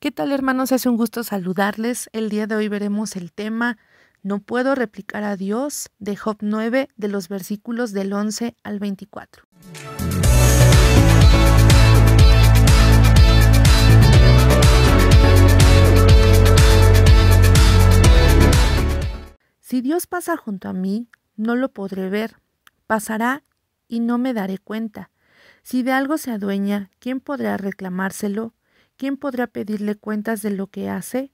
¿Qué tal hermanos? Es un gusto saludarles. El día de hoy veremos el tema No puedo replicar a Dios de Job 9 de los versículos del 11 al 24. Si Dios pasa junto a mí, no lo podré ver. Pasará y no me daré cuenta. Si de algo se adueña, ¿quién podrá reclamárselo? ¿Quién podrá pedirle cuentas de lo que hace?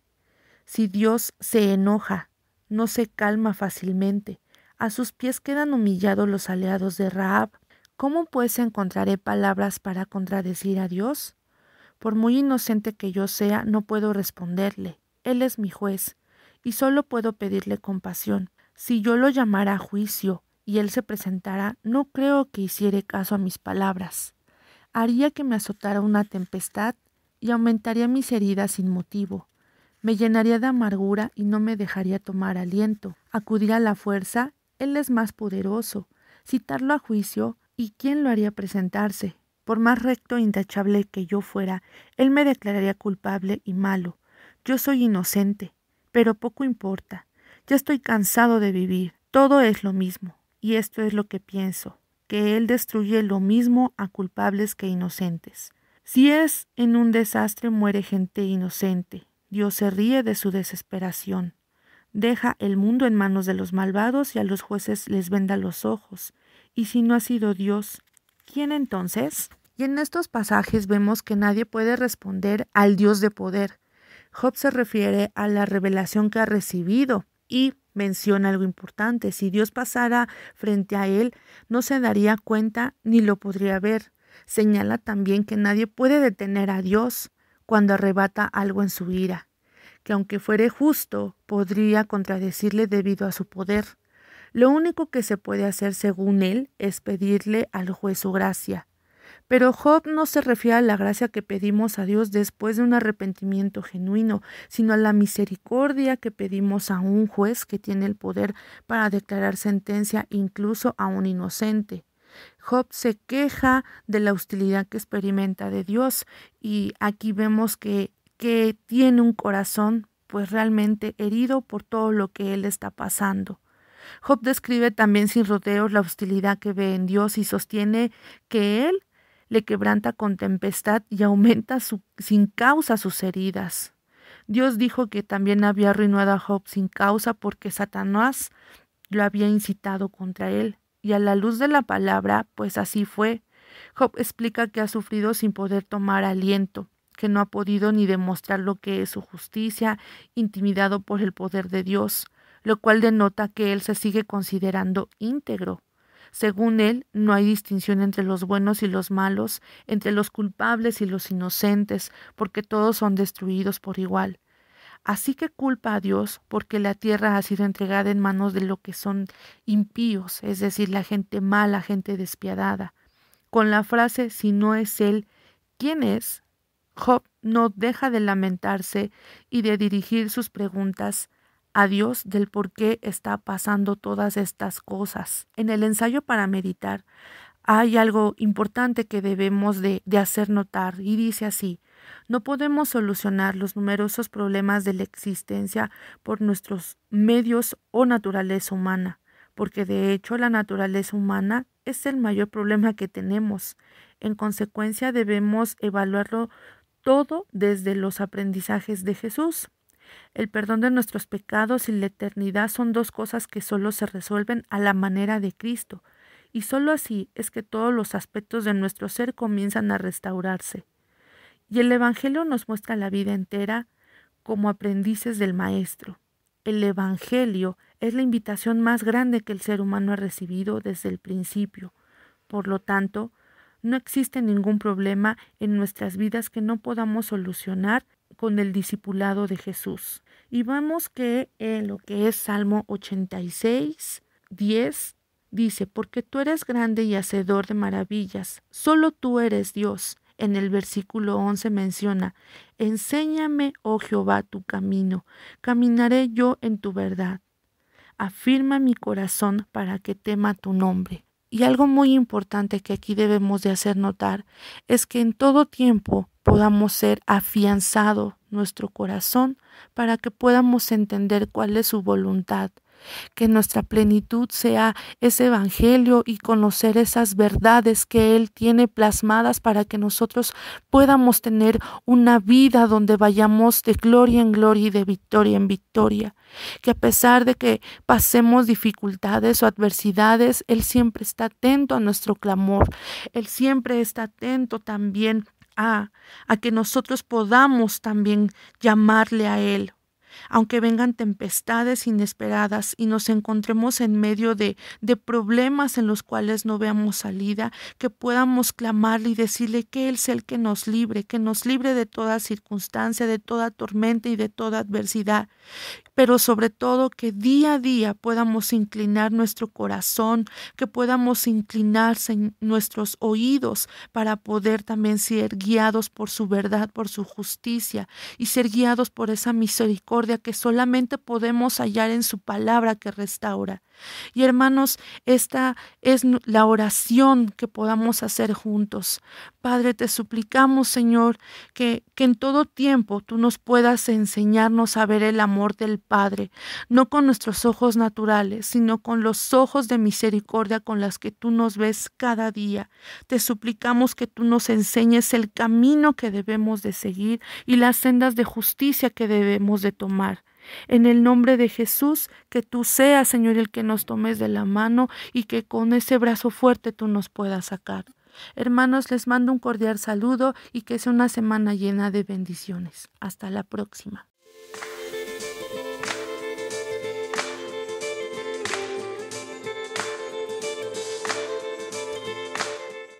Si Dios se enoja, no se calma fácilmente, a sus pies quedan humillados los aliados de Raab. ¿Cómo pues encontraré palabras para contradecir a Dios? Por muy inocente que yo sea, no puedo responderle. Él es mi juez, y solo puedo pedirle compasión. Si yo lo llamara a juicio y él se presentara, no creo que hiciere caso a mis palabras. Haría que me azotara una tempestad y aumentaría mis heridas sin motivo. Me llenaría de amargura y no me dejaría tomar aliento. Acudir a la fuerza, él es más poderoso. Citarlo a juicio, ¿y quién lo haría presentarse? Por más recto e intachable que yo fuera, él me declararía culpable y malo. Yo soy inocente, pero poco importa. Ya estoy cansado de vivir. Todo es lo mismo. Y esto es lo que pienso, que él destruye lo mismo a culpables que inocentes. Si es en un desastre muere gente inocente. Dios se ríe de su desesperación. Deja el mundo en manos de los malvados y a los jueces les venda los ojos. Y si no ha sido Dios, ¿quién entonces? Y en estos pasajes vemos que nadie puede responder al Dios de poder. Job se refiere a la revelación que ha recibido y menciona algo importante. Si Dios pasara frente a él, no se daría cuenta ni lo podría ver. Señala también que nadie puede detener a Dios cuando arrebata algo en su ira, que aunque fuere justo, podría contradecirle debido a su poder. Lo único que se puede hacer según él es pedirle al juez su gracia. Pero Job no se refiere a la gracia que pedimos a Dios después de un arrepentimiento genuino, sino a la misericordia que pedimos a un juez que tiene el poder para declarar sentencia incluso a un inocente. Job se queja de la hostilidad que experimenta de Dios y aquí vemos que, que tiene un corazón pues realmente herido por todo lo que él está pasando. Job describe también sin rodeos la hostilidad que ve en Dios y sostiene que él le quebranta con tempestad y aumenta su, sin causa sus heridas. Dios dijo que también había arruinado a Job sin causa porque Satanás lo había incitado contra él y a la luz de la palabra, pues así fue. Job explica que ha sufrido sin poder tomar aliento, que no ha podido ni demostrar lo que es su justicia, intimidado por el poder de Dios, lo cual denota que él se sigue considerando íntegro. Según él, no hay distinción entre los buenos y los malos, entre los culpables y los inocentes, porque todos son destruidos por igual. Así que culpa a Dios porque la tierra ha sido entregada en manos de lo que son impíos, es decir, la gente mala, gente despiadada. Con la frase si no es Él, ¿quién es? Job no deja de lamentarse y de dirigir sus preguntas a Dios del por qué está pasando todas estas cosas. En el ensayo para meditar hay algo importante que debemos de, de hacer notar y dice así, no podemos solucionar los numerosos problemas de la existencia por nuestros medios o naturaleza humana, porque de hecho la naturaleza humana es el mayor problema que tenemos. En consecuencia debemos evaluarlo todo desde los aprendizajes de Jesús. El perdón de nuestros pecados y la eternidad son dos cosas que solo se resuelven a la manera de Cristo, y sólo así es que todos los aspectos de nuestro ser comienzan a restaurarse. Y el Evangelio nos muestra la vida entera como aprendices del Maestro. El Evangelio es la invitación más grande que el ser humano ha recibido desde el principio. Por lo tanto, no existe ningún problema en nuestras vidas que no podamos solucionar con el discipulado de Jesús. Y vemos que en lo que es Salmo 86, 10, dice, porque tú eres grande y hacedor de maravillas, solo tú eres Dios en el versículo 11 menciona, Enséñame, oh Jehová, tu camino, caminaré yo en tu verdad. Afirma mi corazón para que tema tu nombre. Y algo muy importante que aquí debemos de hacer notar es que en todo tiempo podamos ser afianzado nuestro corazón para que podamos entender cuál es su voluntad que nuestra plenitud sea ese Evangelio y conocer esas verdades que Él tiene plasmadas para que nosotros podamos tener una vida donde vayamos de gloria en gloria y de victoria en victoria. Que a pesar de que pasemos dificultades o adversidades, Él siempre está atento a nuestro clamor. Él siempre está atento también a, a que nosotros podamos también llamarle a Él aunque vengan tempestades inesperadas y nos encontremos en medio de, de problemas en los cuales no veamos salida, que podamos clamarle y decirle que Él es el que nos libre, que nos libre de toda circunstancia, de toda tormenta y de toda adversidad, pero sobre todo que día a día podamos inclinar nuestro corazón, que podamos inclinarse nuestros oídos para poder también ser guiados por su verdad, por su justicia y ser guiados por esa misericordia que solamente podemos hallar en su palabra que restaura. Y hermanos, esta es la oración que podamos hacer juntos. Padre, te suplicamos, Señor, que, que en todo tiempo tú nos puedas enseñarnos a ver el amor del Padre, no con nuestros ojos naturales, sino con los ojos de misericordia con las que tú nos ves cada día. Te suplicamos que tú nos enseñes el camino que debemos de seguir y las sendas de justicia que debemos de tomar. En el nombre de Jesús, que tú seas, Señor, el que nos tomes de la mano y que con ese brazo fuerte tú nos puedas sacar. Hermanos, les mando un cordial saludo y que sea una semana llena de bendiciones. Hasta la próxima.